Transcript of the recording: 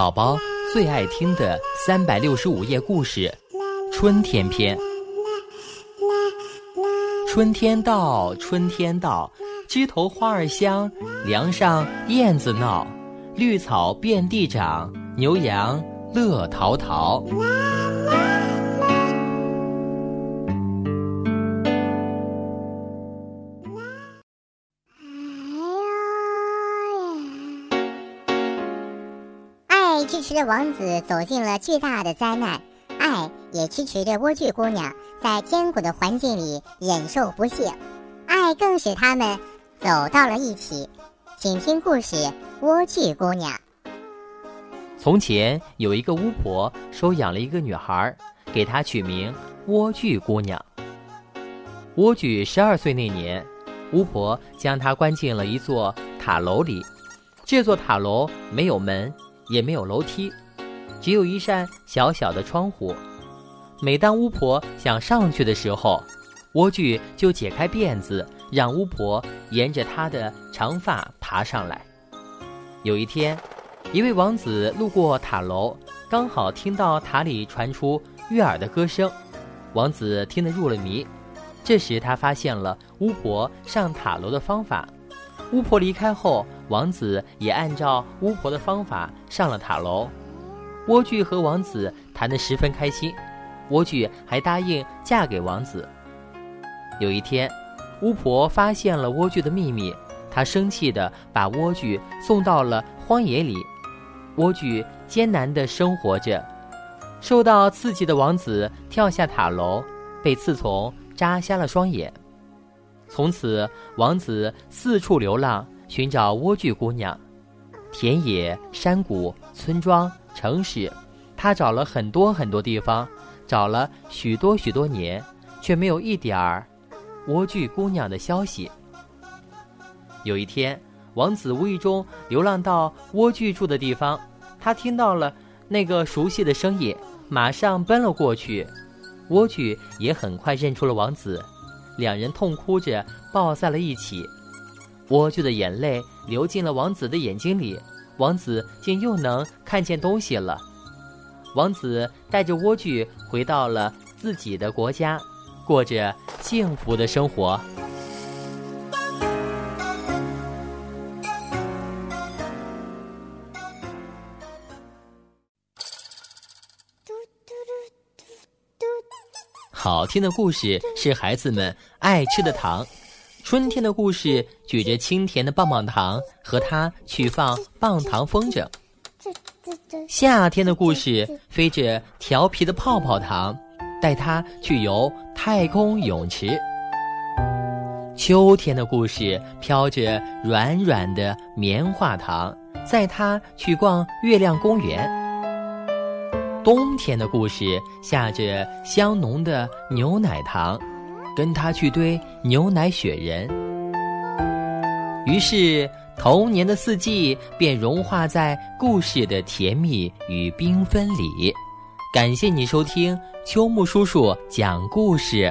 宝宝最爱听的三百六十五页故事《春天篇》。春天到，春天到，枝头花儿香，梁上燕子闹，绿草遍地长，牛羊乐陶陶。支持着王子走进了巨大的灾难，爱也支持着莴苣姑娘在艰苦的环境里忍受不幸，爱更使他们走到了一起。请听故事《莴苣姑娘》。从前有一个巫婆收养了一个女孩，给她取名莴苣姑娘。莴苣十二岁那年，巫婆将她关进了一座塔楼里。这座塔楼没有门。也没有楼梯，只有一扇小小的窗户。每当巫婆想上去的时候，莴苣就解开辫子，让巫婆沿着她的长发爬上来。有一天，一位王子路过塔楼，刚好听到塔里传出悦耳的歌声，王子听得入了迷。这时，他发现了巫婆上塔楼的方法。巫婆离开后，王子也按照巫婆的方法上了塔楼。莴苣和王子谈得十分开心，莴苣还答应嫁给王子。有一天，巫婆发现了莴苣的秘密，她生气地把莴苣送到了荒野里。莴苣艰难地生活着，受到刺激的王子跳下塔楼，被刺丛扎瞎了双眼。从此，王子四处流浪，寻找莴苣姑娘。田野、山谷、村庄、城市，他找了很多很多地方，找了许多许多年，却没有一点儿莴苣姑娘的消息。有一天，王子无意中流浪到莴苣住的地方，他听到了那个熟悉的声音，马上奔了过去。莴苣也很快认出了王子。两人痛哭着抱在了一起，莴苣的眼泪流进了王子的眼睛里，王子竟又能看见东西了。王子带着莴苣回到了自己的国家，过着幸福的生活。好听的故事是孩子们爱吃的糖。春天的故事举着清甜的棒棒糖，和它去放棒糖风筝。夏天的故事飞着调皮的泡泡糖，带它去游太空泳池。秋天的故事飘着软软的棉花糖，载它去逛月亮公园。冬天的故事下着香浓的牛奶糖，跟他去堆牛奶雪人。于是童年的四季便融化在故事的甜蜜与缤纷里。感谢你收听秋木叔叔讲故事。